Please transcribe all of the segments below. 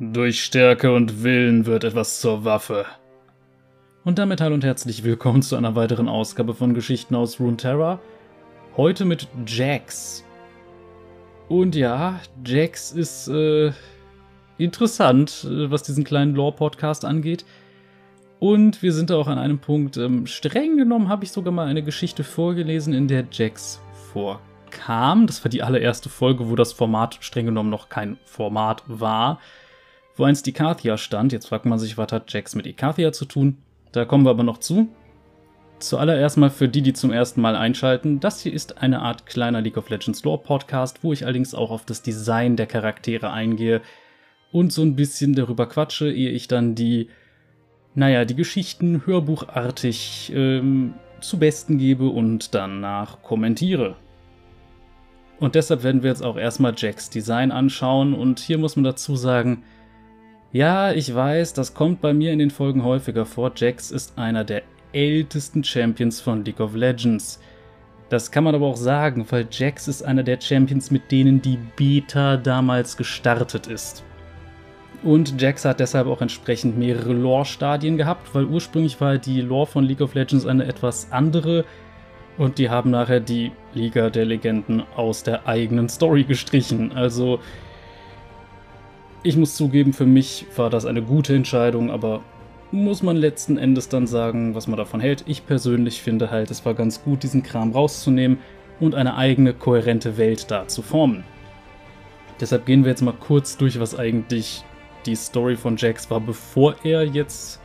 Durch Stärke und Willen wird etwas zur Waffe. Und damit hallo und herzlich willkommen zu einer weiteren Ausgabe von Geschichten aus Runeterra. Heute mit Jax. Und ja, Jax ist äh, interessant, äh, was diesen kleinen Lore-Podcast angeht. Und wir sind auch an einem Punkt, ähm, streng genommen habe ich sogar mal eine Geschichte vorgelesen, in der Jax vorkam. Das war die allererste Folge, wo das Format streng genommen noch kein Format war wo einst Ikathia stand. Jetzt fragt man sich, was hat Jax mit Ikathia zu tun? Da kommen wir aber noch zu. Zuallererst mal für die, die zum ersten Mal einschalten, das hier ist eine Art kleiner League of Legends Lore Podcast, wo ich allerdings auch auf das Design der Charaktere eingehe und so ein bisschen darüber quatsche, ehe ich dann die, naja, die Geschichten hörbuchartig ähm, zu Besten gebe und danach kommentiere. Und deshalb werden wir jetzt auch erstmal Jacks Design anschauen und hier muss man dazu sagen, ja, ich weiß, das kommt bei mir in den Folgen häufiger vor. Jax ist einer der ältesten Champions von League of Legends. Das kann man aber auch sagen, weil Jax ist einer der Champions, mit denen die Beta damals gestartet ist. Und Jax hat deshalb auch entsprechend mehrere Lore-Stadien gehabt, weil ursprünglich war die Lore von League of Legends eine etwas andere und die haben nachher die Liga der Legenden aus der eigenen Story gestrichen. Also ich muss zugeben, für mich war das eine gute Entscheidung, aber muss man letzten Endes dann sagen, was man davon hält. Ich persönlich finde halt, es war ganz gut, diesen Kram rauszunehmen und eine eigene, kohärente Welt da zu formen. Deshalb gehen wir jetzt mal kurz durch, was eigentlich die Story von Jax war, bevor er jetzt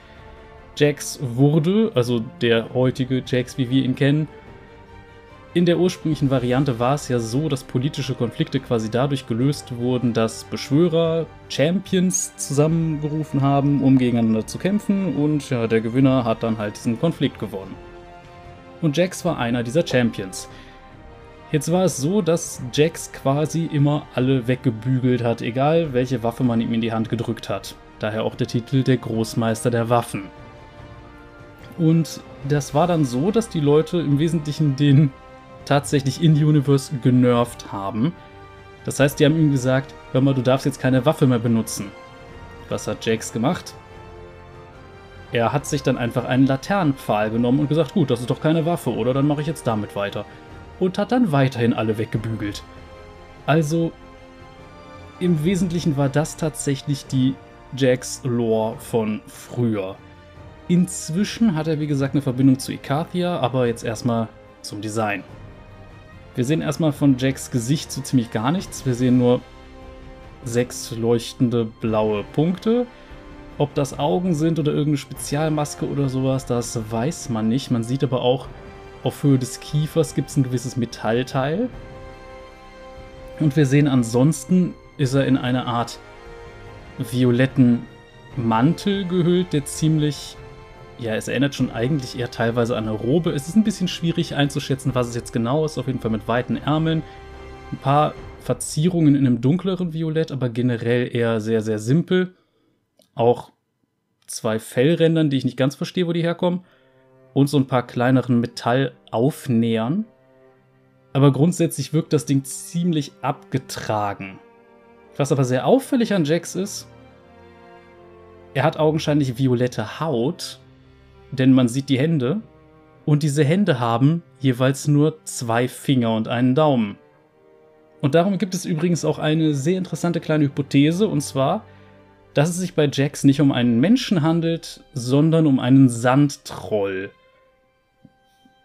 Jax wurde, also der heutige Jax, wie wir ihn kennen. In der ursprünglichen Variante war es ja so, dass politische Konflikte quasi dadurch gelöst wurden, dass Beschwörer Champions zusammengerufen haben, um gegeneinander zu kämpfen und ja, der Gewinner hat dann halt diesen Konflikt gewonnen. Und Jax war einer dieser Champions. Jetzt war es so, dass Jax quasi immer alle weggebügelt hat, egal welche Waffe man ihm in die Hand gedrückt hat. Daher auch der Titel der Großmeister der Waffen. Und das war dann so, dass die Leute im Wesentlichen den tatsächlich in-Universe genervt haben. Das heißt, die haben ihm gesagt, hör mal, du darfst jetzt keine Waffe mehr benutzen. Was hat Jax gemacht? Er hat sich dann einfach einen Laternenpfahl genommen und gesagt, gut, das ist doch keine Waffe, oder? Dann mache ich jetzt damit weiter. Und hat dann weiterhin alle weggebügelt. Also, im Wesentlichen war das tatsächlich die Jax-Lore von früher. Inzwischen hat er, wie gesagt, eine Verbindung zu Ikathia, aber jetzt erstmal zum Design. Wir sehen erstmal von Jacks Gesicht so ziemlich gar nichts. Wir sehen nur sechs leuchtende blaue Punkte. Ob das Augen sind oder irgendeine Spezialmaske oder sowas, das weiß man nicht. Man sieht aber auch, auf Höhe des Kiefers gibt es ein gewisses Metallteil. Und wir sehen ansonsten, ist er in eine Art violetten Mantel gehüllt, der ziemlich ja, es erinnert schon eigentlich eher teilweise an eine Robe. Es ist ein bisschen schwierig einzuschätzen, was es jetzt genau ist. Auf jeden Fall mit weiten Ärmeln. Ein paar Verzierungen in einem dunkleren Violett, aber generell eher sehr, sehr simpel. Auch zwei Fellrändern, die ich nicht ganz verstehe, wo die herkommen. Und so ein paar kleineren Metallaufnähern. Aber grundsätzlich wirkt das Ding ziemlich abgetragen. Was aber sehr auffällig an Jax ist, er hat augenscheinlich violette Haut denn man sieht die Hände und diese Hände haben jeweils nur zwei Finger und einen Daumen. Und darum gibt es übrigens auch eine sehr interessante kleine Hypothese, und zwar, dass es sich bei Jax nicht um einen Menschen handelt, sondern um einen Sandtroll.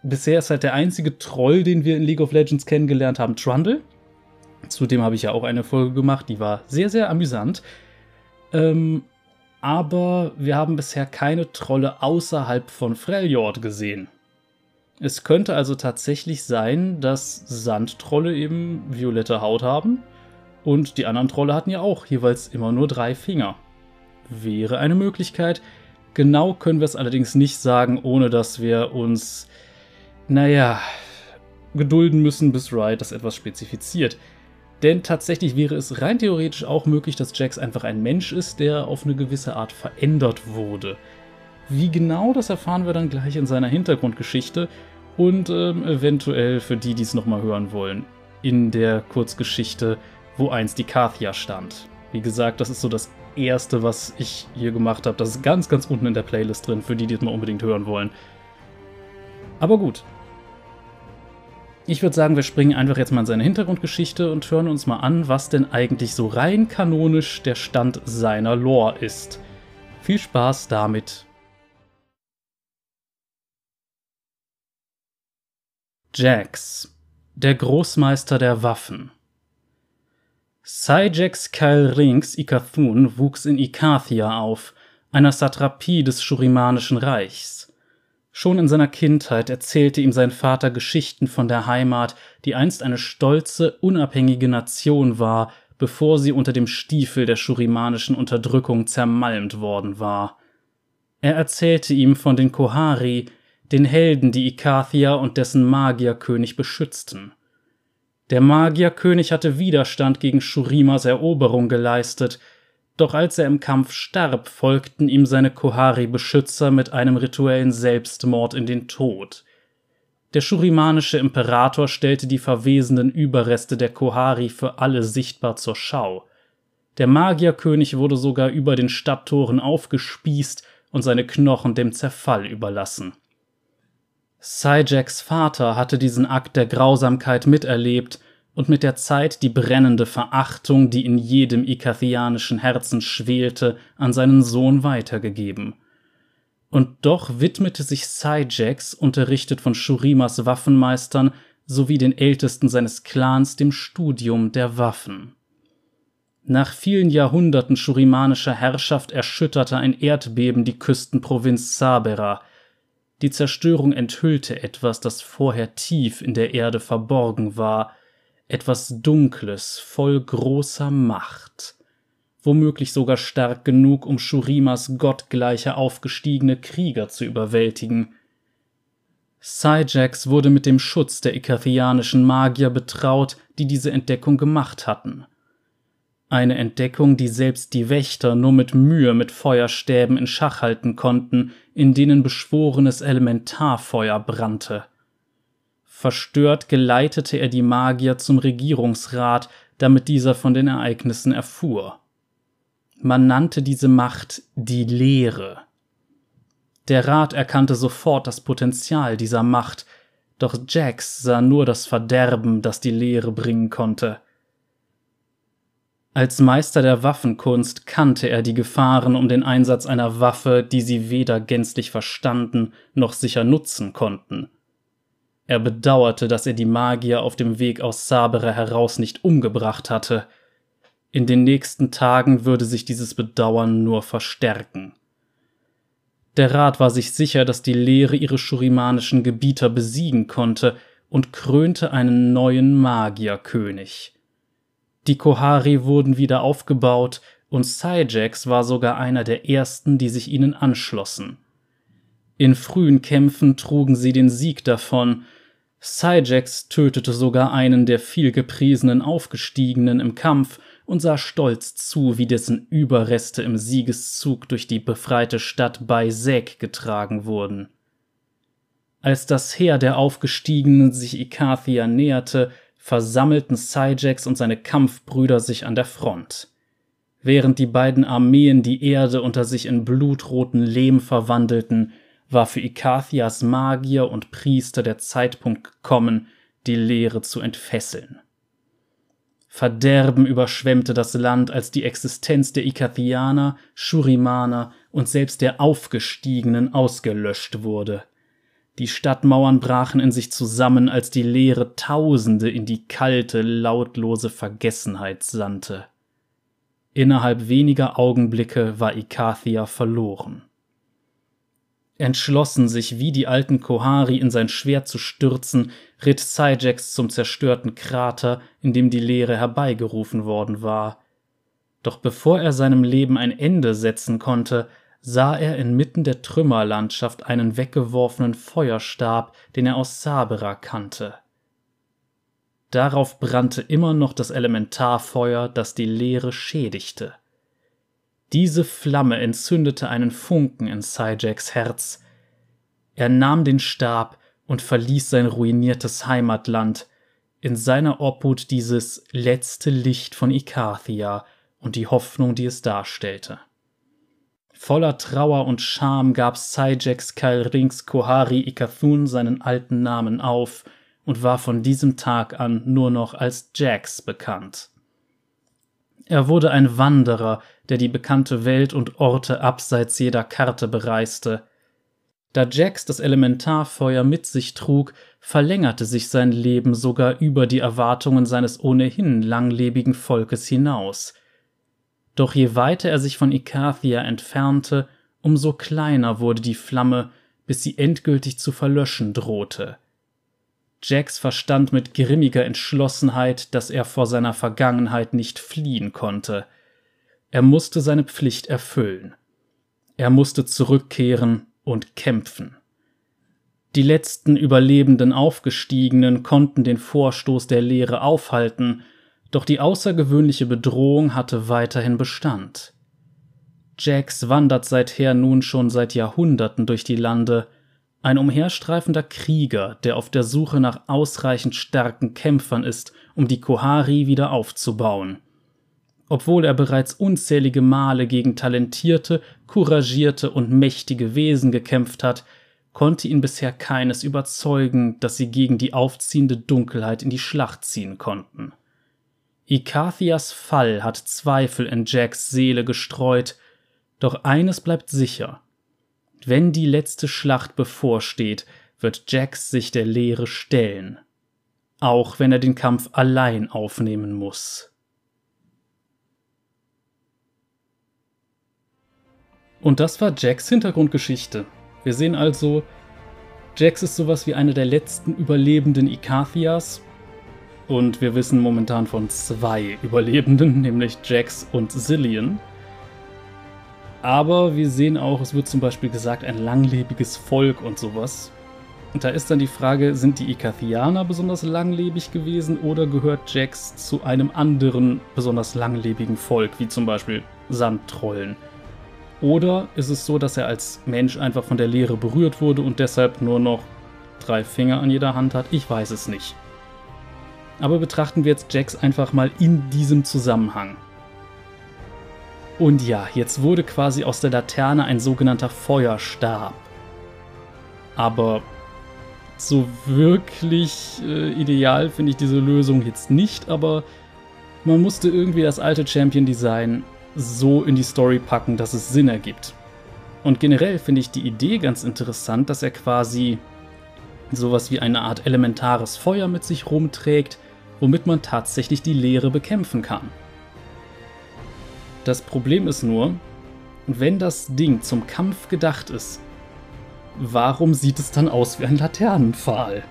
Bisher ist halt der einzige Troll, den wir in League of Legends kennengelernt haben, Trundle. Zudem habe ich ja auch eine Folge gemacht, die war sehr, sehr amüsant. Ähm, aber wir haben bisher keine Trolle außerhalb von Freljord gesehen. Es könnte also tatsächlich sein, dass Sandtrolle eben violette Haut haben und die anderen Trolle hatten ja auch jeweils immer nur drei Finger. Wäre eine Möglichkeit. Genau können wir es allerdings nicht sagen, ohne dass wir uns, naja, gedulden müssen, bis Riot das etwas spezifiziert. Denn tatsächlich wäre es rein theoretisch auch möglich, dass Jax einfach ein Mensch ist, der auf eine gewisse Art verändert wurde. Wie genau, das erfahren wir dann gleich in seiner Hintergrundgeschichte und ähm, eventuell für die, die es nochmal hören wollen, in der Kurzgeschichte, wo einst die Kathia stand. Wie gesagt, das ist so das erste, was ich hier gemacht habe. Das ist ganz, ganz unten in der Playlist drin, für die, die es mal unbedingt hören wollen. Aber gut. Ich würde sagen, wir springen einfach jetzt mal in seine Hintergrundgeschichte und hören uns mal an, was denn eigentlich so rein kanonisch der Stand seiner Lore ist. Viel Spaß damit. Jax, der Großmeister der Waffen. Syjax Kyle Rings Ikathun wuchs in Ikathia auf, einer Satrapie des Shurimanischen Reichs. Schon in seiner Kindheit erzählte ihm sein Vater Geschichten von der Heimat, die einst eine stolze, unabhängige Nation war, bevor sie unter dem Stiefel der shurimanischen Unterdrückung zermalmt worden war. Er erzählte ihm von den Kohari, den Helden, die Ikathia und dessen Magierkönig beschützten. Der Magierkönig hatte Widerstand gegen Shurimas Eroberung geleistet, doch als er im Kampf starb, folgten ihm seine Kohari-Beschützer mit einem rituellen Selbstmord in den Tod. Der shurimanische Imperator stellte die verwesenden Überreste der Kohari für alle sichtbar zur Schau. Der Magierkönig wurde sogar über den Stadttoren aufgespießt und seine Knochen dem Zerfall überlassen. Syjax Vater hatte diesen Akt der Grausamkeit miterlebt und mit der Zeit die brennende Verachtung, die in jedem ikathianischen Herzen schwelte, an seinen Sohn weitergegeben. Und doch widmete sich Syjax, unterrichtet von Shurimas Waffenmeistern sowie den Ältesten seines Clans, dem Studium der Waffen. Nach vielen Jahrhunderten shurimanischer Herrschaft erschütterte ein Erdbeben die Küstenprovinz Sabera, die Zerstörung enthüllte etwas, das vorher tief in der Erde verborgen war, etwas Dunkles, voll großer Macht, womöglich sogar stark genug, um Shurimas gottgleiche aufgestiegene Krieger zu überwältigen. Syjax wurde mit dem Schutz der ikathianischen Magier betraut, die diese Entdeckung gemacht hatten – eine Entdeckung, die selbst die Wächter nur mit Mühe mit Feuerstäben in Schach halten konnten, in denen beschworenes Elementarfeuer brannte. Verstört geleitete er die Magier zum Regierungsrat, damit dieser von den Ereignissen erfuhr. Man nannte diese Macht die Lehre. Der Rat erkannte sofort das Potenzial dieser Macht, doch Jax sah nur das Verderben, das die Lehre bringen konnte. Als Meister der Waffenkunst kannte er die Gefahren um den Einsatz einer Waffe, die sie weder gänzlich verstanden noch sicher nutzen konnten. Er bedauerte, dass er die Magier auf dem Weg aus Sabere heraus nicht umgebracht hatte. In den nächsten Tagen würde sich dieses Bedauern nur verstärken. Der Rat war sich sicher, dass die Lehre ihre schurimanischen Gebieter besiegen konnte und krönte einen neuen Magierkönig. Die Kohari wurden wieder aufgebaut und Syjax war sogar einer der ersten, die sich ihnen anschlossen. In frühen Kämpfen trugen sie den Sieg davon. Syjax tötete sogar einen der vielgepriesenen Aufgestiegenen im Kampf und sah stolz zu, wie dessen Überreste im Siegeszug durch die befreite Stadt Baisek getragen wurden. Als das Heer der Aufgestiegenen sich Ikathia näherte, versammelten Syjax und seine Kampfbrüder sich an der Front. Während die beiden Armeen die Erde unter sich in blutroten Lehm verwandelten, war für Ikathias Magier und Priester der Zeitpunkt gekommen, die Lehre zu entfesseln. Verderben überschwemmte das Land, als die Existenz der Ikathianer, Shurimaner und selbst der Aufgestiegenen ausgelöscht wurde. Die Stadtmauern brachen in sich zusammen, als die Leere Tausende in die kalte, lautlose Vergessenheit sandte. Innerhalb weniger Augenblicke war Ikathia verloren. Entschlossen, sich wie die alten Kohari in sein Schwert zu stürzen, ritt Syjax zum zerstörten Krater, in dem die Leere herbeigerufen worden war. Doch bevor er seinem Leben ein Ende setzen konnte, sah er inmitten der Trümmerlandschaft einen weggeworfenen Feuerstab, den er aus Sabera kannte. Darauf brannte immer noch das Elementarfeuer, das die Leere schädigte. Diese Flamme entzündete einen Funken in Syjax Herz. Er nahm den Stab und verließ sein ruiniertes Heimatland, in seiner Obhut dieses letzte Licht von Ikathia, und die Hoffnung, die es darstellte. Voller Trauer und Scham gab Syjax Kairings Kohari Ikathun seinen alten Namen auf und war von diesem Tag an nur noch als Jax bekannt. Er wurde ein Wanderer, der die bekannte Welt und Orte abseits jeder Karte bereiste. Da Jax das Elementarfeuer mit sich trug, verlängerte sich sein Leben sogar über die Erwartungen seines ohnehin langlebigen Volkes hinaus. Doch je weiter er sich von Ikathia entfernte, umso kleiner wurde die Flamme, bis sie endgültig zu verlöschen drohte. Jax verstand mit grimmiger Entschlossenheit, dass er vor seiner Vergangenheit nicht fliehen konnte. Er musste seine Pflicht erfüllen. Er musste zurückkehren und kämpfen. Die letzten überlebenden Aufgestiegenen konnten den Vorstoß der Leere aufhalten, doch die außergewöhnliche Bedrohung hatte weiterhin Bestand. Jax wandert seither nun schon seit Jahrhunderten durch die Lande, ein umherstreifender Krieger, der auf der Suche nach ausreichend starken Kämpfern ist, um die Kohari wieder aufzubauen. Obwohl er bereits unzählige Male gegen talentierte, couragierte und mächtige Wesen gekämpft hat, konnte ihn bisher keines überzeugen, dass sie gegen die aufziehende Dunkelheit in die Schlacht ziehen konnten. Ikathias Fall hat Zweifel in Jacks Seele gestreut, doch eines bleibt sicher. Wenn die letzte Schlacht bevorsteht, wird Jax sich der Lehre stellen. Auch wenn er den Kampf allein aufnehmen muss. Und das war Jacks Hintergrundgeschichte. Wir sehen also, Jax ist sowas wie einer der letzten überlebenden Ikathias und wir wissen momentan von zwei Überlebenden, nämlich Jax und Zillion. Aber wir sehen auch, es wird zum Beispiel gesagt, ein langlebiges Volk und sowas. Und da ist dann die Frage, sind die Ikathianer besonders langlebig gewesen oder gehört Jax zu einem anderen besonders langlebigen Volk, wie zum Beispiel Sandtrollen? Oder ist es so, dass er als Mensch einfach von der Leere berührt wurde und deshalb nur noch drei Finger an jeder Hand hat? Ich weiß es nicht. Aber betrachten wir jetzt Jax einfach mal in diesem Zusammenhang. Und ja, jetzt wurde quasi aus der Laterne ein sogenannter Feuerstab. Aber so wirklich äh, ideal finde ich diese Lösung jetzt nicht, aber man musste irgendwie das alte Champion-Design so in die Story packen, dass es Sinn ergibt. Und generell finde ich die Idee ganz interessant, dass er quasi sowas wie eine Art elementares Feuer mit sich rumträgt, womit man tatsächlich die Leere bekämpfen kann. Das Problem ist nur, wenn das Ding zum Kampf gedacht ist, warum sieht es dann aus wie ein Laternenpfahl?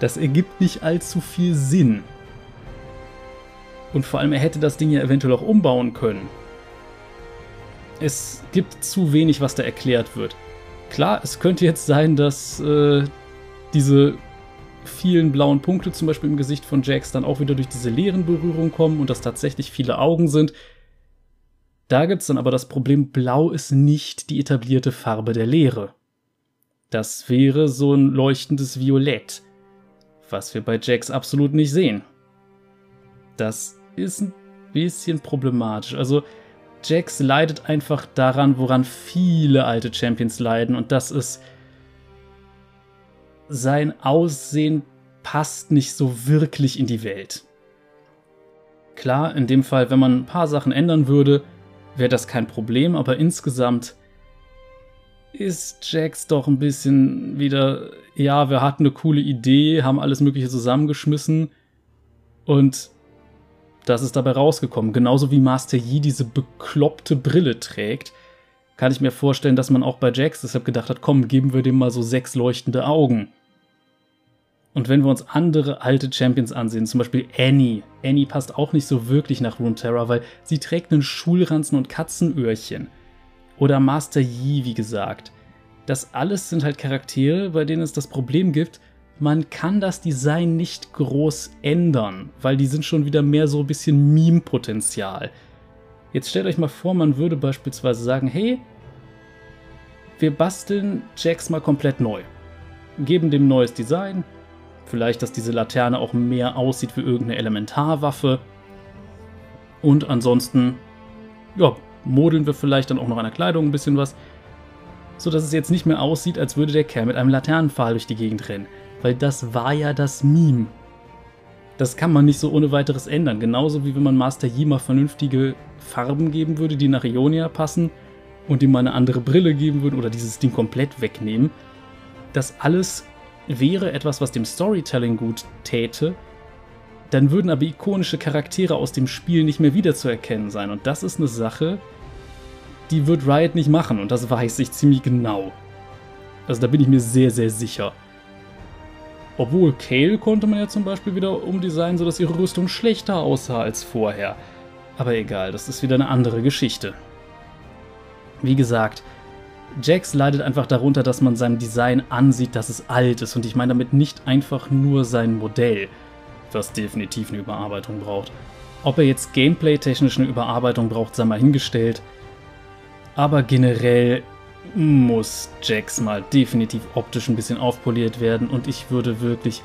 Das ergibt nicht allzu viel Sinn. Und vor allem, er hätte das Ding ja eventuell auch umbauen können. Es gibt zu wenig, was da erklärt wird. Klar, es könnte jetzt sein, dass äh, diese vielen blauen Punkte zum Beispiel im Gesicht von Jax dann auch wieder durch diese leeren Berührungen kommen und dass tatsächlich viele Augen sind. Da gibt es dann aber das Problem, blau ist nicht die etablierte Farbe der Leere. Das wäre so ein leuchtendes Violett, was wir bei Jax absolut nicht sehen. Das ist ein bisschen problematisch. Also Jax leidet einfach daran, woran viele alte Champions leiden und das ist sein Aussehen passt nicht so wirklich in die Welt. Klar, in dem Fall, wenn man ein paar Sachen ändern würde, wäre das kein Problem, aber insgesamt ist Jax doch ein bisschen wieder, ja, wir hatten eine coole Idee, haben alles Mögliche zusammengeschmissen und das ist dabei rausgekommen. Genauso wie Master Yi diese bekloppte Brille trägt, kann ich mir vorstellen, dass man auch bei Jax deshalb gedacht hat, komm, geben wir dem mal so sechs leuchtende Augen. Und wenn wir uns andere alte Champions ansehen, zum Beispiel Annie. Annie passt auch nicht so wirklich nach Runeterra, weil sie trägt einen Schulranzen und Katzenöhrchen. Oder Master Yi, wie gesagt. Das alles sind halt Charaktere, bei denen es das Problem gibt, man kann das Design nicht groß ändern, weil die sind schon wieder mehr so ein bisschen Meme-Potenzial. Jetzt stellt euch mal vor, man würde beispielsweise sagen, hey, wir basteln Jax mal komplett neu. Geben dem neues Design, Vielleicht, dass diese Laterne auch mehr aussieht wie irgendeine Elementarwaffe. Und ansonsten, ja, modeln wir vielleicht dann auch noch an der Kleidung ein bisschen was, so dass es jetzt nicht mehr aussieht, als würde der Kerl mit einem Laternenpfahl durch die Gegend rennen. Weil das war ja das Meme. Das kann man nicht so ohne weiteres ändern. Genauso wie wenn man Master Yi mal vernünftige Farben geben würde, die nach Ionia passen und ihm mal eine andere Brille geben würde oder dieses Ding komplett wegnehmen. Das alles wäre etwas, was dem Storytelling gut täte, dann würden aber ikonische Charaktere aus dem Spiel nicht mehr wiederzuerkennen sein. Und das ist eine Sache, die wird Riot nicht machen und das weiß ich ziemlich genau. Also da bin ich mir sehr, sehr sicher. Obwohl Kale konnte man ja zum Beispiel wieder umdesignen, sodass ihre Rüstung schlechter aussah als vorher. Aber egal, das ist wieder eine andere Geschichte. Wie gesagt, Jax leidet einfach darunter, dass man seinem Design ansieht, dass es alt ist. Und ich meine damit nicht einfach nur sein Modell, was definitiv eine Überarbeitung braucht. Ob er jetzt gameplay-technisch eine Überarbeitung braucht, sei mal hingestellt. Aber generell muss Jax mal definitiv optisch ein bisschen aufpoliert werden und ich würde wirklich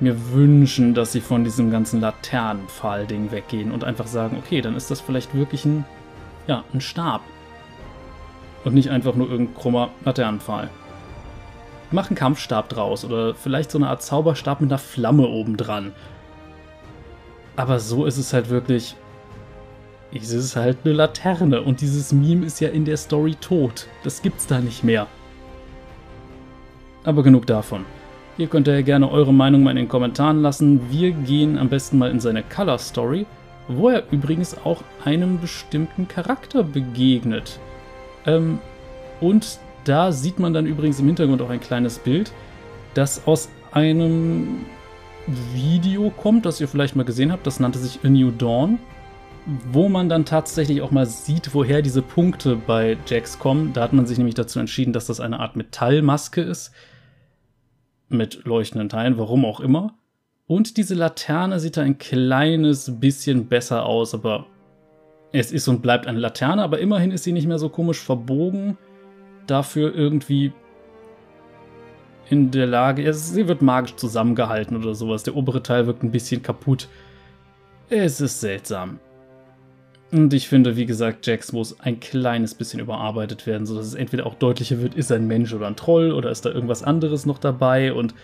mir wünschen, dass sie von diesem ganzen Laternenpfahl-Ding weggehen und einfach sagen, okay, dann ist das vielleicht wirklich ein, ja, ein Stab. Und nicht einfach nur irgendein krummer Laternenpfahl. Mach einen Kampfstab draus oder vielleicht so eine Art Zauberstab mit einer Flamme obendran. Aber so ist es halt wirklich, es ist halt eine Laterne und dieses Meme ist ja in der Story tot. Das gibt's da nicht mehr. Aber genug davon. Ihr könnt ja gerne eure Meinung mal in den Kommentaren lassen. Wir gehen am besten mal in seine Color Story, wo er übrigens auch einem bestimmten Charakter begegnet. Ähm, und da sieht man dann übrigens im Hintergrund auch ein kleines Bild, das aus einem Video kommt, das ihr vielleicht mal gesehen habt. Das nannte sich A New Dawn wo man dann tatsächlich auch mal sieht, woher diese Punkte bei Jax kommen. Da hat man sich nämlich dazu entschieden, dass das eine Art Metallmaske ist. Mit leuchtenden Teilen, warum auch immer. Und diese Laterne sieht da ein kleines bisschen besser aus, aber es ist und bleibt eine Laterne, aber immerhin ist sie nicht mehr so komisch verbogen. Dafür irgendwie in der Lage, sie wird magisch zusammengehalten oder sowas. Der obere Teil wirkt ein bisschen kaputt. Es ist seltsam. Und ich finde, wie gesagt, Jax muss ein kleines bisschen überarbeitet werden, sodass es entweder auch deutlicher wird, ist er ein Mensch oder ein Troll oder ist da irgendwas anderes noch dabei und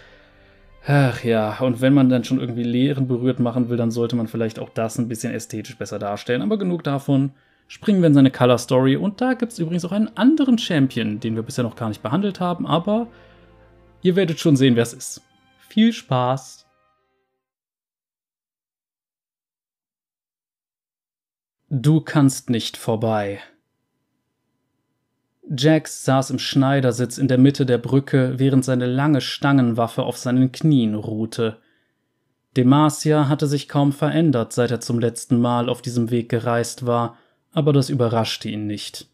ach ja, und wenn man dann schon irgendwie Lehren berührt machen will, dann sollte man vielleicht auch das ein bisschen ästhetisch besser darstellen. Aber genug davon. Springen wir in seine Color Story und da gibt es übrigens auch einen anderen Champion, den wir bisher noch gar nicht behandelt haben, aber ihr werdet schon sehen, wer es ist. Viel Spaß! Du kannst nicht vorbei. Jax saß im Schneidersitz in der Mitte der Brücke, während seine lange Stangenwaffe auf seinen Knien ruhte. Demacia hatte sich kaum verändert, seit er zum letzten Mal auf diesem Weg gereist war, aber das überraschte ihn nicht.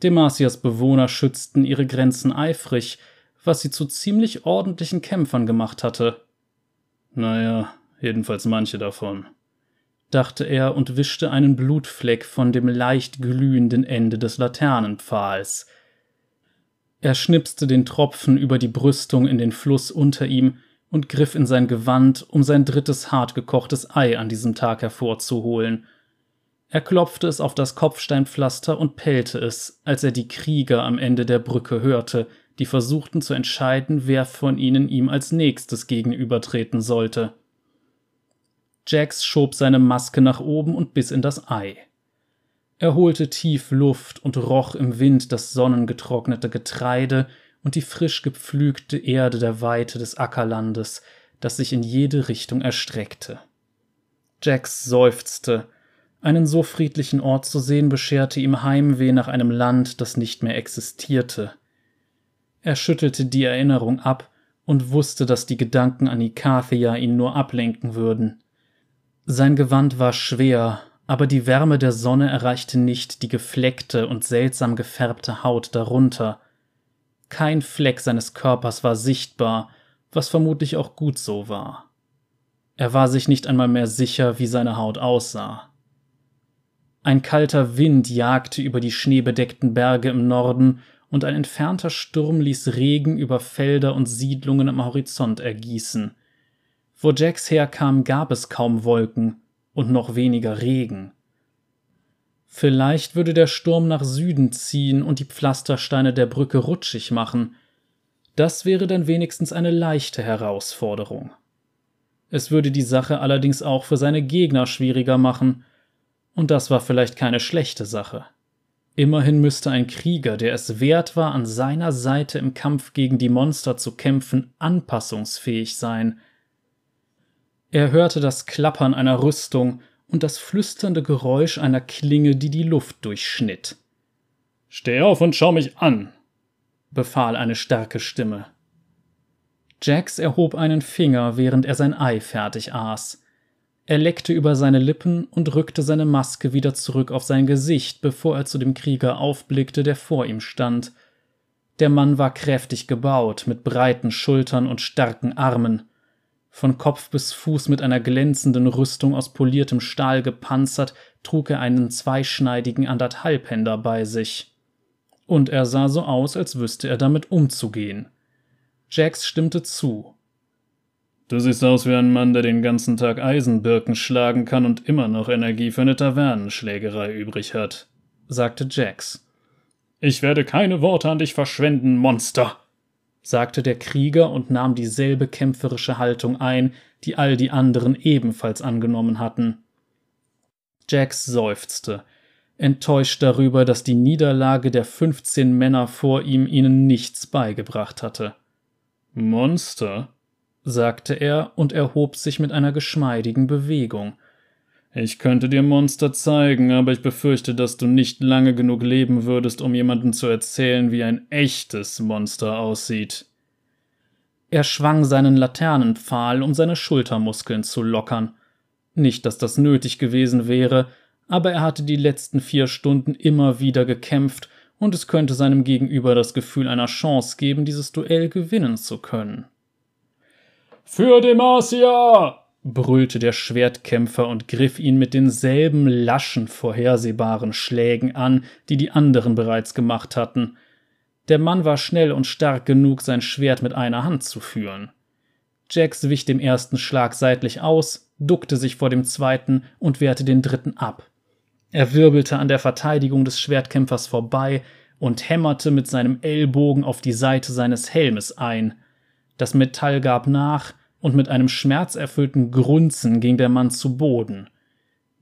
Demacias Bewohner schützten ihre Grenzen eifrig, was sie zu ziemlich ordentlichen Kämpfern gemacht hatte. Naja, jedenfalls manche davon dachte er und wischte einen Blutfleck von dem leicht glühenden Ende des Laternenpfahls. Er schnipste den Tropfen über die Brüstung in den Fluss unter ihm und griff in sein Gewand, um sein drittes hartgekochtes Ei an diesem Tag hervorzuholen. Er klopfte es auf das Kopfsteinpflaster und pellte es, als er die Krieger am Ende der Brücke hörte, die versuchten zu entscheiden, wer von ihnen ihm als nächstes gegenübertreten sollte. Jax schob seine Maske nach oben und biss in das Ei. Er holte tief Luft und roch im Wind das sonnengetrocknete Getreide und die frisch gepflügte Erde der Weite des Ackerlandes, das sich in jede Richtung erstreckte. Jax seufzte. Einen so friedlichen Ort zu sehen, bescherte ihm Heimweh nach einem Land, das nicht mehr existierte. Er schüttelte die Erinnerung ab und wusste, dass die Gedanken an Ikathia ihn nur ablenken würden. Sein Gewand war schwer, aber die Wärme der Sonne erreichte nicht die gefleckte und seltsam gefärbte Haut darunter. Kein Fleck seines Körpers war sichtbar, was vermutlich auch gut so war. Er war sich nicht einmal mehr sicher, wie seine Haut aussah. Ein kalter Wind jagte über die schneebedeckten Berge im Norden, und ein entfernter Sturm ließ Regen über Felder und Siedlungen am Horizont ergießen. Wo Jax herkam, gab es kaum Wolken und noch weniger Regen. Vielleicht würde der Sturm nach Süden ziehen und die Pflastersteine der Brücke rutschig machen. Das wäre dann wenigstens eine leichte Herausforderung. Es würde die Sache allerdings auch für seine Gegner schwieriger machen, und das war vielleicht keine schlechte Sache. Immerhin müsste ein Krieger, der es wert war, an seiner Seite im Kampf gegen die Monster zu kämpfen, anpassungsfähig sein. Er hörte das Klappern einer Rüstung und das flüsternde Geräusch einer Klinge, die die Luft durchschnitt. Steh auf und schau mich an, befahl eine starke Stimme. Jax erhob einen Finger, während er sein Ei fertig aß. Er leckte über seine Lippen und rückte seine Maske wieder zurück auf sein Gesicht, bevor er zu dem Krieger aufblickte, der vor ihm stand. Der Mann war kräftig gebaut, mit breiten Schultern und starken Armen. Von Kopf bis Fuß mit einer glänzenden Rüstung aus poliertem Stahl gepanzert, trug er einen zweischneidigen Anderthalbhänder bei sich. Und er sah so aus, als wüsste er damit umzugehen. Jax stimmte zu. Du siehst aus wie ein Mann, der den ganzen Tag Eisenbirken schlagen kann und immer noch Energie für eine Tavernenschlägerei übrig hat, sagte Jax. Ich werde keine Worte an dich verschwenden, Monster, sagte der Krieger und nahm dieselbe kämpferische Haltung ein, die all die anderen ebenfalls angenommen hatten. Jax seufzte, enttäuscht darüber, dass die Niederlage der fünfzehn Männer vor ihm ihnen nichts beigebracht hatte. Monster? sagte er und erhob sich mit einer geschmeidigen Bewegung. Ich könnte dir Monster zeigen, aber ich befürchte, dass du nicht lange genug leben würdest, um jemandem zu erzählen, wie ein echtes Monster aussieht. Er schwang seinen Laternenpfahl, um seine Schultermuskeln zu lockern. Nicht, dass das nötig gewesen wäre, aber er hatte die letzten vier Stunden immer wieder gekämpft, und es könnte seinem Gegenüber das Gefühl einer Chance geben, dieses Duell gewinnen zu können. Für Demacia! Brüllte der Schwertkämpfer und griff ihn mit denselben laschen, vorhersehbaren Schlägen an, die die anderen bereits gemacht hatten. Der Mann war schnell und stark genug, sein Schwert mit einer Hand zu führen. Jax wich dem ersten Schlag seitlich aus, duckte sich vor dem zweiten und wehrte den dritten ab. Er wirbelte an der Verteidigung des Schwertkämpfers vorbei und hämmerte mit seinem Ellbogen auf die Seite seines Helmes ein. Das Metall gab nach, und mit einem schmerzerfüllten Grunzen ging der Mann zu Boden.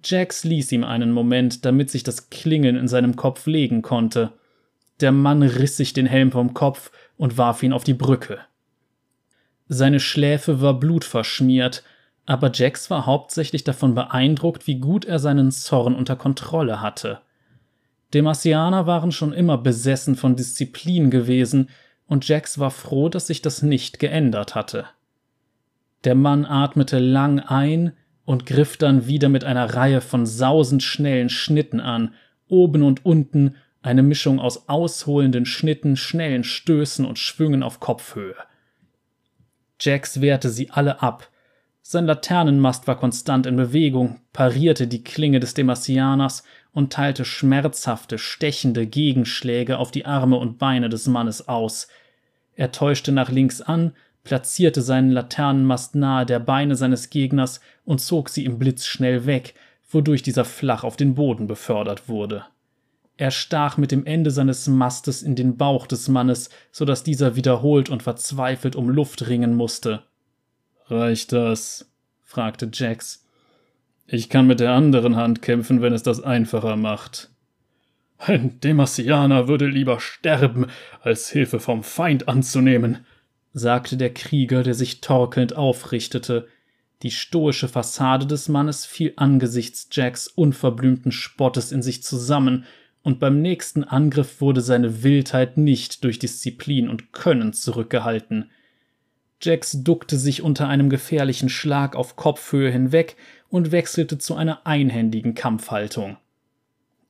Jax ließ ihm einen Moment, damit sich das Klingen in seinem Kopf legen konnte. Der Mann riss sich den Helm vom Kopf und warf ihn auf die Brücke. Seine Schläfe war blutverschmiert, aber Jax war hauptsächlich davon beeindruckt, wie gut er seinen Zorn unter Kontrolle hatte. Demasianer waren schon immer besessen von Disziplin gewesen, und Jax war froh, dass sich das nicht geändert hatte. Der Mann atmete lang ein und griff dann wieder mit einer Reihe von sausend schnellen Schnitten an, oben und unten eine Mischung aus ausholenden Schnitten, schnellen Stößen und Schwüngen auf Kopfhöhe. Jax wehrte sie alle ab. Sein Laternenmast war konstant in Bewegung, parierte die Klinge des Demasianers und teilte schmerzhafte, stechende Gegenschläge auf die Arme und Beine des Mannes aus. Er täuschte nach links an, platzierte seinen Laternenmast nahe der Beine seines Gegners und zog sie im Blitz schnell weg, wodurch dieser flach auf den Boden befördert wurde. Er stach mit dem Ende seines Mastes in den Bauch des Mannes, so dass dieser wiederholt und verzweifelt um Luft ringen musste. Reicht das? fragte Jax. Ich kann mit der anderen Hand kämpfen, wenn es das einfacher macht. Ein Demasianer würde lieber sterben, als Hilfe vom Feind anzunehmen, sagte der Krieger, der sich torkelnd aufrichtete. Die stoische Fassade des Mannes fiel angesichts Jacks unverblümten Spottes in sich zusammen, und beim nächsten Angriff wurde seine Wildheit nicht durch Disziplin und Können zurückgehalten. Jax duckte sich unter einem gefährlichen Schlag auf Kopfhöhe hinweg und wechselte zu einer einhändigen Kampfhaltung.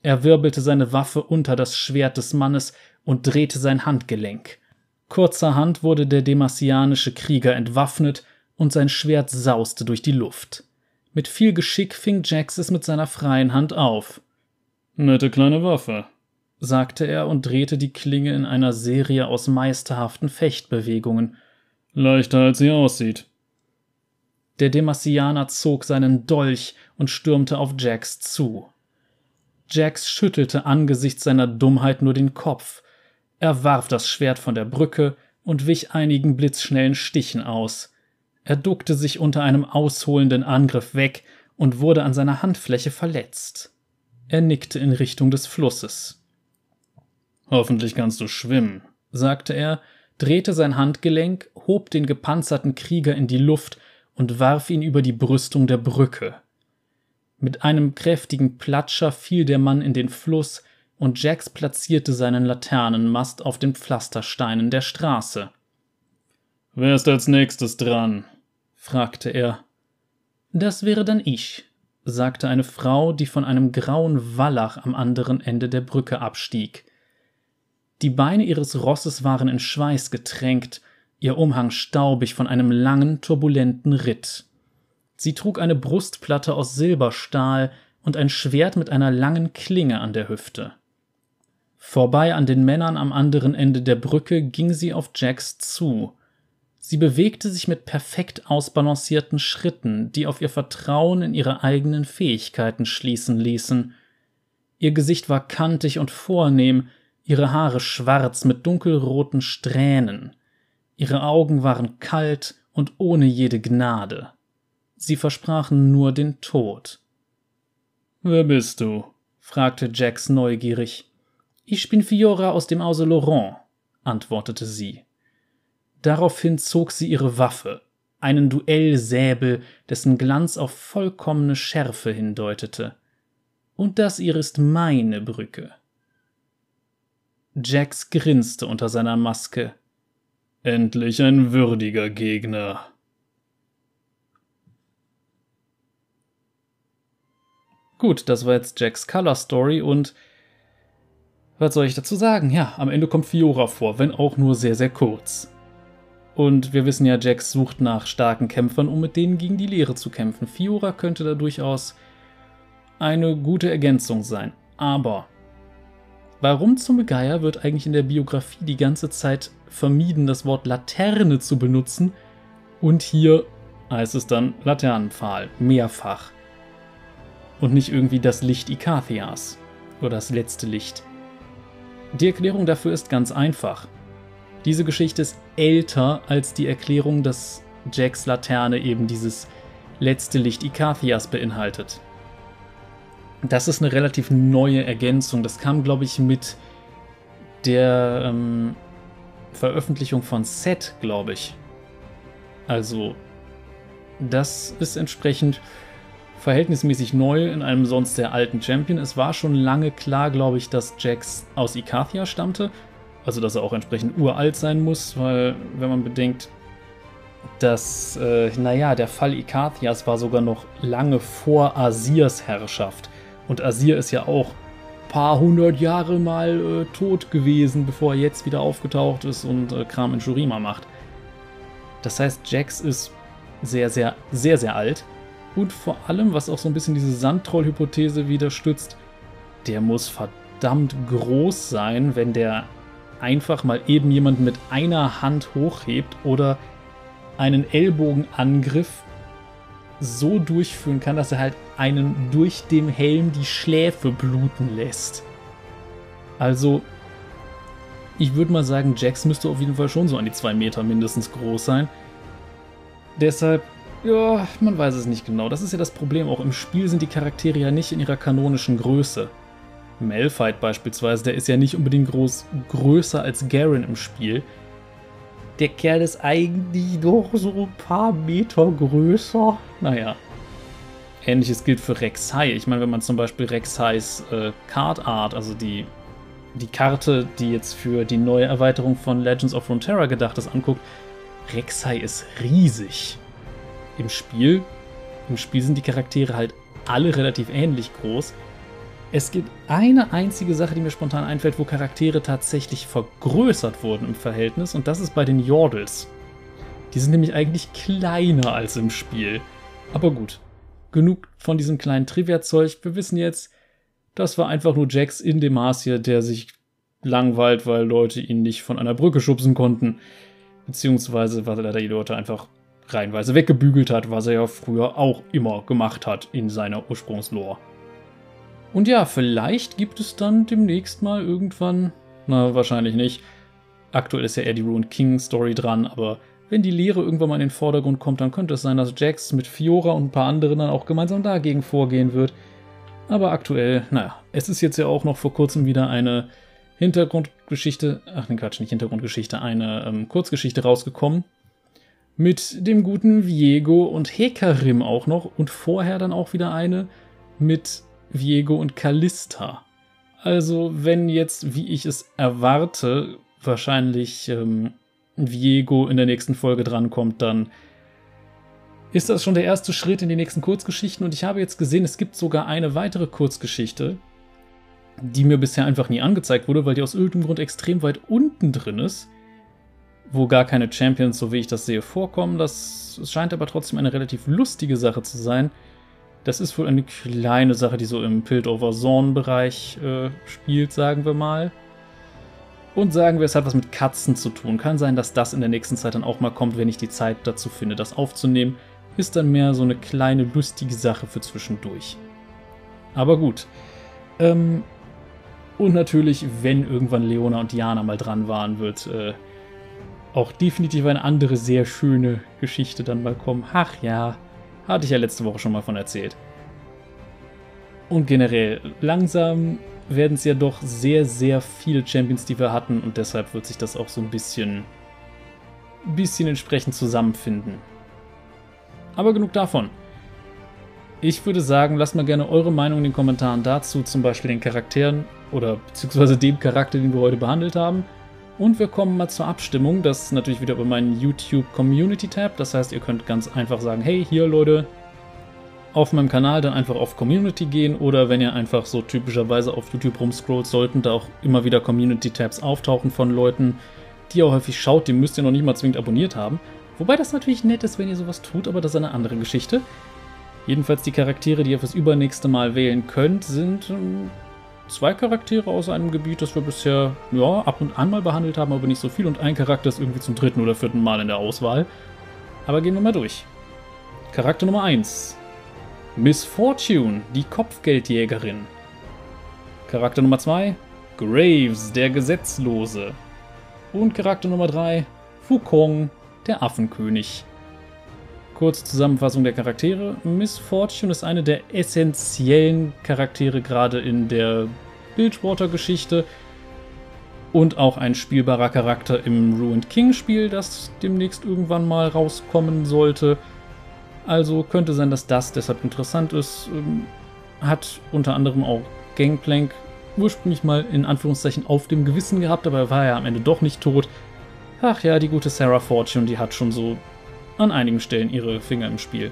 Er wirbelte seine Waffe unter das Schwert des Mannes und drehte sein Handgelenk. Kurzerhand wurde der demasianische Krieger entwaffnet und sein Schwert sauste durch die Luft. Mit viel Geschick fing Jax es mit seiner freien Hand auf. Nette kleine Waffe, sagte er und drehte die Klinge in einer Serie aus meisterhaften Fechtbewegungen. Leichter als sie aussieht. Der Demasianer zog seinen Dolch und stürmte auf Jax zu. Jax schüttelte angesichts seiner Dummheit nur den Kopf. Er warf das Schwert von der Brücke und wich einigen blitzschnellen Stichen aus. Er duckte sich unter einem ausholenden Angriff weg und wurde an seiner Handfläche verletzt. Er nickte in Richtung des Flusses. Hoffentlich kannst du schwimmen, sagte er, drehte sein Handgelenk, hob den gepanzerten Krieger in die Luft und warf ihn über die Brüstung der Brücke. Mit einem kräftigen Platscher fiel der Mann in den Fluss, und Jax platzierte seinen Laternenmast auf den Pflastersteinen der Straße. Wer ist als nächstes dran? fragte er. Das wäre dann ich, sagte eine Frau, die von einem grauen Wallach am anderen Ende der Brücke abstieg. Die Beine ihres Rosses waren in Schweiß getränkt, ihr Umhang staubig von einem langen, turbulenten Ritt. Sie trug eine Brustplatte aus Silberstahl und ein Schwert mit einer langen Klinge an der Hüfte. Vorbei an den Männern am anderen Ende der Brücke ging sie auf Jax zu. Sie bewegte sich mit perfekt ausbalancierten Schritten, die auf ihr Vertrauen in ihre eigenen Fähigkeiten schließen ließen. Ihr Gesicht war kantig und vornehm, ihre Haare schwarz mit dunkelroten Strähnen. Ihre Augen waren kalt und ohne jede Gnade. Sie versprachen nur den Tod. Wer bist du? fragte Jax neugierig. Ich bin Fiora aus dem Hause Laurent, antwortete sie. Daraufhin zog sie ihre Waffe, einen Duellsäbel, dessen Glanz auf vollkommene Schärfe hindeutete. Und das hier ist meine Brücke. Jax grinste unter seiner Maske. Endlich ein würdiger Gegner. Gut, das war jetzt Jacks Color Story und was soll ich dazu sagen? Ja, am Ende kommt Fiora vor, wenn auch nur sehr, sehr kurz. Und wir wissen ja, Jax sucht nach starken Kämpfern, um mit denen gegen die Leere zu kämpfen. Fiora könnte da durchaus eine gute Ergänzung sein. Aber warum zum Geier wird eigentlich in der Biografie die ganze Zeit vermieden, das Wort Laterne zu benutzen? Und hier heißt es dann Laternenpfahl, mehrfach. Und nicht irgendwie das Licht Ikathias oder das letzte Licht. Die Erklärung dafür ist ganz einfach. Diese Geschichte ist älter als die Erklärung, dass Jacks Laterne eben dieses letzte Licht Ikathias beinhaltet. Das ist eine relativ neue Ergänzung. Das kam, glaube ich, mit der ähm, Veröffentlichung von Set, glaube ich. Also, das ist entsprechend verhältnismäßig neu in einem sonst sehr alten Champion. Es war schon lange klar, glaube ich, dass Jax aus Ikathia stammte. Also, dass er auch entsprechend uralt sein muss, weil, wenn man bedenkt, dass, äh, naja, der Fall Ikathias war sogar noch lange vor Asirs Herrschaft. Und Asir ist ja auch paar hundert Jahre mal äh, tot gewesen, bevor er jetzt wieder aufgetaucht ist und äh, Kram in Shurima macht. Das heißt, Jax ist sehr, sehr, sehr, sehr alt. Und vor allem, was auch so ein bisschen diese Sandtroll-Hypothese wieder stützt, der muss verdammt groß sein, wenn der einfach mal eben jemanden mit einer Hand hochhebt oder einen Ellbogenangriff so durchführen kann, dass er halt einen durch den Helm die Schläfe bluten lässt. Also, ich würde mal sagen, Jax müsste auf jeden Fall schon so an die zwei Meter mindestens groß sein. Deshalb, ja, man weiß es nicht genau. Das ist ja das Problem. Auch im Spiel sind die Charaktere ja nicht in ihrer kanonischen Größe. Malphite beispielsweise, der ist ja nicht unbedingt groß größer als Garen im Spiel. Der Kerl ist eigentlich doch so ein paar Meter größer. Naja. Ähnliches gilt für Rek'Sai. Ich meine, wenn man zum Beispiel Rek'Sais äh, Card Art, also die, die Karte, die jetzt für die neue Erweiterung von Legends of Runeterra gedacht ist, anguckt, Rek'Sai ist riesig. Im Spiel, im Spiel sind die Charaktere halt alle relativ ähnlich groß. Es gibt eine einzige Sache, die mir spontan einfällt, wo Charaktere tatsächlich vergrößert wurden im Verhältnis, und das ist bei den Yordles. Die sind nämlich eigentlich kleiner als im Spiel. Aber gut, genug von diesem kleinen Trivia-Zeug. Wir wissen jetzt, das war einfach nur Jax in Demacia, der sich langweilt, weil Leute ihn nicht von einer Brücke schubsen konnten. Beziehungsweise, weil er die Leute einfach reihenweise weggebügelt hat, was er ja früher auch immer gemacht hat in seiner Ursprungslore. Und ja, vielleicht gibt es dann demnächst mal irgendwann, na wahrscheinlich nicht. Aktuell ist ja eher die Ruined King Story dran, aber wenn die Lehre irgendwann mal in den Vordergrund kommt, dann könnte es sein, dass Jax mit Fiora und ein paar anderen dann auch gemeinsam dagegen vorgehen wird. Aber aktuell, naja, es ist jetzt ja auch noch vor kurzem wieder eine Hintergrundgeschichte, ach ne Quatsch, nicht Hintergrundgeschichte, eine ähm, Kurzgeschichte rausgekommen. Mit dem guten Viego und Hekarim auch noch und vorher dann auch wieder eine mit Viego und Callista. Also, wenn jetzt, wie ich es erwarte, wahrscheinlich ähm, Viego in der nächsten Folge drankommt, dann ist das schon der erste Schritt in die nächsten Kurzgeschichten. Und ich habe jetzt gesehen, es gibt sogar eine weitere Kurzgeschichte, die mir bisher einfach nie angezeigt wurde, weil die aus irgendeinem Grund extrem weit unten drin ist, wo gar keine Champions, so wie ich das sehe, vorkommen. Das scheint aber trotzdem eine relativ lustige Sache zu sein. Das ist wohl eine kleine Sache, die so im Piltover-Zone-Bereich äh, spielt, sagen wir mal. Und sagen wir, es hat was mit Katzen zu tun. Kann sein, dass das in der nächsten Zeit dann auch mal kommt, wenn ich die Zeit dazu finde, das aufzunehmen. Ist dann mehr so eine kleine lustige Sache für zwischendurch. Aber gut. Ähm, und natürlich, wenn irgendwann Leona und Diana mal dran waren, wird äh, auch definitiv eine andere sehr schöne Geschichte dann mal kommen. Ach ja, hatte ich ja letzte Woche schon mal von erzählt. Und generell, langsam werden es ja doch sehr, sehr viele Champions, die wir hatten und deshalb wird sich das auch so ein bisschen, bisschen entsprechend zusammenfinden. Aber genug davon. Ich würde sagen, lasst mal gerne eure Meinung in den Kommentaren dazu, zum Beispiel den Charakteren oder beziehungsweise dem Charakter, den wir heute behandelt haben. Und wir kommen mal zur Abstimmung. Das ist natürlich wieder über meinen YouTube Community Tab. Das heißt, ihr könnt ganz einfach sagen, hey, hier Leute, auf meinem Kanal dann einfach auf Community gehen oder wenn ihr einfach so typischerweise auf YouTube rumscrollt, sollten da auch immer wieder Community Tabs auftauchen von Leuten, die ihr häufig schaut, die müsst ihr noch nicht mal zwingend abonniert haben. Wobei das natürlich nett ist, wenn ihr sowas tut, aber das ist eine andere Geschichte. Jedenfalls die Charaktere, die ihr fürs übernächste Mal wählen könnt, sind ähm, zwei Charaktere aus einem Gebiet, das wir bisher ja, ab und an mal behandelt haben, aber nicht so viel. Und ein Charakter ist irgendwie zum dritten oder vierten Mal in der Auswahl. Aber gehen wir mal durch. Charakter Nummer 1. Miss Fortune, die Kopfgeldjägerin. Charakter Nummer 2. Graves, der Gesetzlose. Und Charakter Nummer 3. Fukong, der Affenkönig. Kurze Zusammenfassung der Charaktere. Miss Fortune ist eine der essentiellen Charaktere gerade in der Bilgewater-Geschichte und auch ein spielbarer Charakter im Ruined King Spiel, das demnächst irgendwann mal rauskommen sollte. Also könnte sein, dass das deshalb interessant ist. Ähm, hat unter anderem auch Gangplank ursprünglich mal in Anführungszeichen auf dem Gewissen gehabt, aber er war ja am Ende doch nicht tot. Ach ja, die gute Sarah Fortune, die hat schon so an einigen Stellen ihre Finger im Spiel.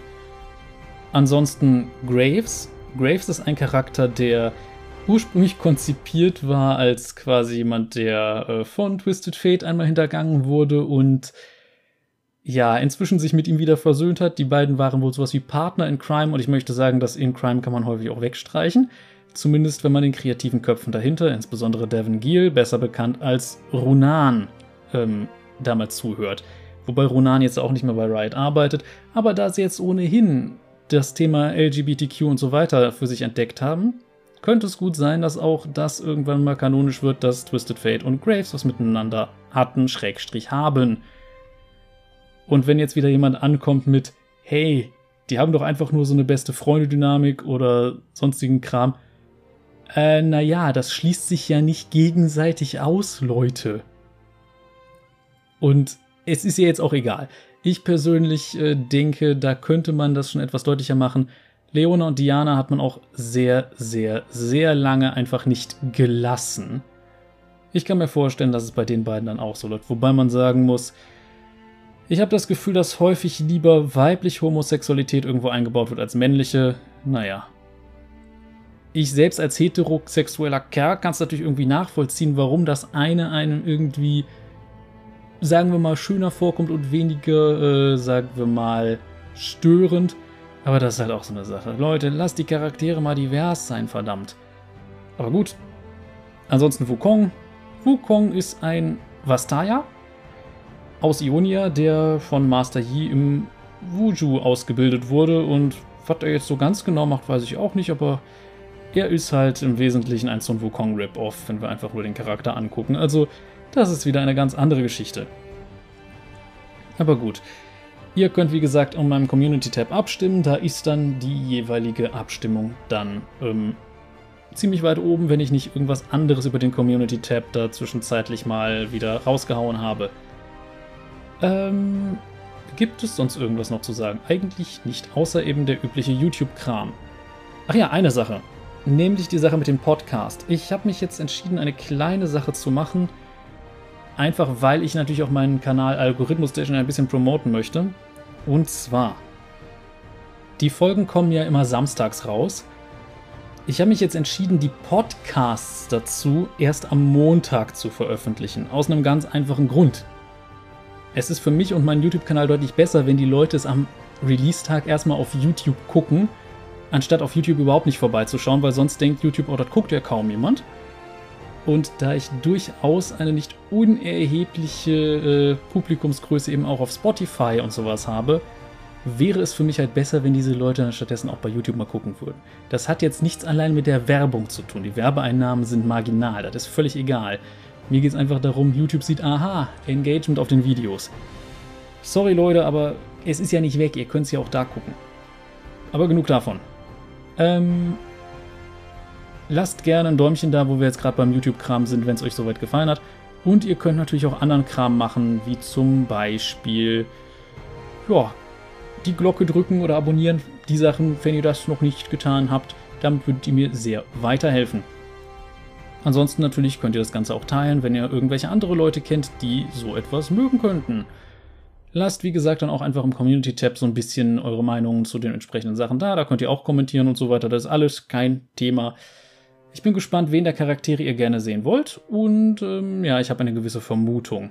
Ansonsten Graves. Graves ist ein Charakter, der ursprünglich konzipiert war als quasi jemand, der äh, von Twisted Fate einmal hintergangen wurde und ja, inzwischen sich mit ihm wieder versöhnt hat. Die beiden waren wohl sowas wie Partner in Crime und ich möchte sagen, dass in Crime kann man häufig auch wegstreichen. Zumindest wenn man den kreativen Köpfen dahinter, insbesondere Devin Giel, besser bekannt als Runan, ähm, damals zuhört. Wobei Ronan jetzt auch nicht mehr bei Riot arbeitet, aber da sie jetzt ohnehin das Thema LGBTQ und so weiter für sich entdeckt haben, könnte es gut sein, dass auch das irgendwann mal kanonisch wird, dass Twisted Fate und Graves was miteinander hatten, Schrägstrich haben. Und wenn jetzt wieder jemand ankommt mit, hey, die haben doch einfach nur so eine beste Freunde-Dynamik oder sonstigen Kram, äh, naja, das schließt sich ja nicht gegenseitig aus, Leute. Und es ist ja jetzt auch egal. Ich persönlich äh, denke, da könnte man das schon etwas deutlicher machen. Leona und Diana hat man auch sehr, sehr, sehr lange einfach nicht gelassen. Ich kann mir vorstellen, dass es bei den beiden dann auch so läuft. Wobei man sagen muss, ich habe das Gefühl, dass häufig lieber weibliche Homosexualität irgendwo eingebaut wird als männliche. Naja. Ich selbst als heterosexueller Kerl kann es natürlich irgendwie nachvollziehen, warum das eine einem irgendwie sagen wir mal, schöner vorkommt und weniger, äh, sagen wir mal, störend. Aber das ist halt auch so eine Sache. Leute, lasst die Charaktere mal divers sein, verdammt. Aber gut. Ansonsten Wukong. Wukong ist ein Vastaya aus Ionia, der von Master Yi im Wuju ausgebildet wurde. Und was er jetzt so ganz genau macht, weiß ich auch nicht, aber er ist halt im Wesentlichen ein Sun Wukong Rip-Off, wenn wir einfach nur den Charakter angucken. Also, das ist wieder eine ganz andere Geschichte. Aber gut. Ihr könnt wie gesagt um meinem Community-Tab abstimmen. Da ist dann die jeweilige Abstimmung dann ähm, ziemlich weit oben, wenn ich nicht irgendwas anderes über den Community-Tab da zwischenzeitlich mal wieder rausgehauen habe. Ähm, gibt es sonst irgendwas noch zu sagen? Eigentlich nicht, außer eben der übliche YouTube-Kram. Ach ja, eine Sache. Nämlich die Sache mit dem Podcast. Ich habe mich jetzt entschieden, eine kleine Sache zu machen. Einfach weil ich natürlich auch meinen Kanal Algorithmus Station ein bisschen promoten möchte. Und zwar, die Folgen kommen ja immer samstags raus. Ich habe mich jetzt entschieden, die Podcasts dazu erst am Montag zu veröffentlichen. Aus einem ganz einfachen Grund. Es ist für mich und meinen YouTube-Kanal deutlich besser, wenn die Leute es am Release-Tag erstmal auf YouTube gucken, anstatt auf YouTube überhaupt nicht vorbeizuschauen, weil sonst denkt YouTube, oh, das guckt ja kaum jemand. Und da ich durchaus eine nicht unerhebliche äh, Publikumsgröße eben auch auf Spotify und sowas habe, wäre es für mich halt besser, wenn diese Leute dann stattdessen auch bei YouTube mal gucken würden. Das hat jetzt nichts allein mit der Werbung zu tun. Die Werbeeinnahmen sind marginal, das ist völlig egal. Mir geht es einfach darum, YouTube sieht, aha, Engagement auf den Videos. Sorry Leute, aber es ist ja nicht weg, ihr könnt es ja auch da gucken. Aber genug davon. Ähm, Lasst gerne ein Däumchen da, wo wir jetzt gerade beim YouTube-Kram sind, wenn es euch soweit gefallen hat. Und ihr könnt natürlich auch anderen Kram machen, wie zum Beispiel, ja, die Glocke drücken oder abonnieren. Die Sachen, wenn ihr das noch nicht getan habt, damit würdet ihr mir sehr weiterhelfen. Ansonsten natürlich könnt ihr das Ganze auch teilen, wenn ihr irgendwelche andere Leute kennt, die so etwas mögen könnten. Lasst, wie gesagt, dann auch einfach im Community-Tab so ein bisschen eure Meinungen zu den entsprechenden Sachen da. Da könnt ihr auch kommentieren und so weiter. Das ist alles kein Thema. Ich bin gespannt, wen der Charaktere ihr gerne sehen wollt und ähm, ja, ich habe eine gewisse Vermutung.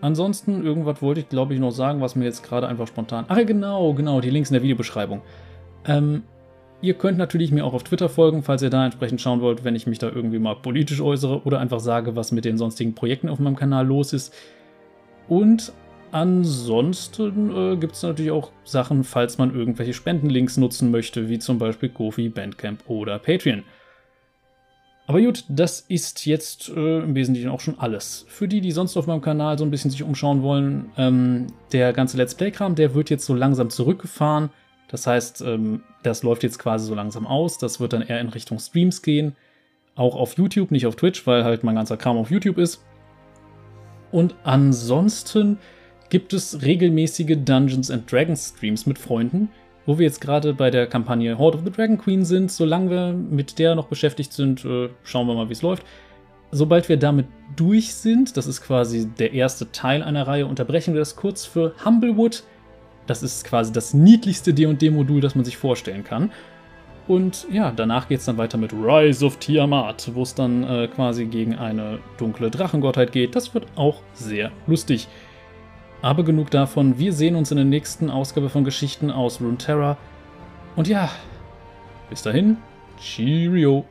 Ansonsten, irgendwas wollte ich glaube ich noch sagen, was mir jetzt gerade einfach spontan... Ach genau, genau, die Links in der Videobeschreibung. Ähm, ihr könnt natürlich mir auch auf Twitter folgen, falls ihr da entsprechend schauen wollt, wenn ich mich da irgendwie mal politisch äußere oder einfach sage, was mit den sonstigen Projekten auf meinem Kanal los ist. Und Ansonsten äh, gibt es natürlich auch Sachen, falls man irgendwelche Spendenlinks nutzen möchte, wie zum Beispiel Kofi, Bandcamp oder Patreon. Aber gut, das ist jetzt äh, im Wesentlichen auch schon alles. Für die, die sonst auf meinem Kanal so ein bisschen sich umschauen wollen, ähm, der ganze Let's Play-Kram, der wird jetzt so langsam zurückgefahren. Das heißt, ähm, das läuft jetzt quasi so langsam aus. Das wird dann eher in Richtung Streams gehen. Auch auf YouTube, nicht auf Twitch, weil halt mein ganzer Kram auf YouTube ist. Und ansonsten gibt es regelmäßige Dungeons and Dragons Streams mit Freunden, wo wir jetzt gerade bei der Kampagne Horde of the Dragon Queen sind. Solange wir mit der noch beschäftigt sind, äh, schauen wir mal, wie es läuft. Sobald wir damit durch sind, das ist quasi der erste Teil einer Reihe, unterbrechen wir das kurz für Humblewood. Das ist quasi das niedlichste D&D-Modul, das man sich vorstellen kann. Und ja, danach geht es dann weiter mit Rise of Tiamat, wo es dann äh, quasi gegen eine dunkle Drachengottheit geht. Das wird auch sehr lustig. Aber genug davon, wir sehen uns in der nächsten Ausgabe von Geschichten aus Runeterra. Und ja, bis dahin, Cheerio!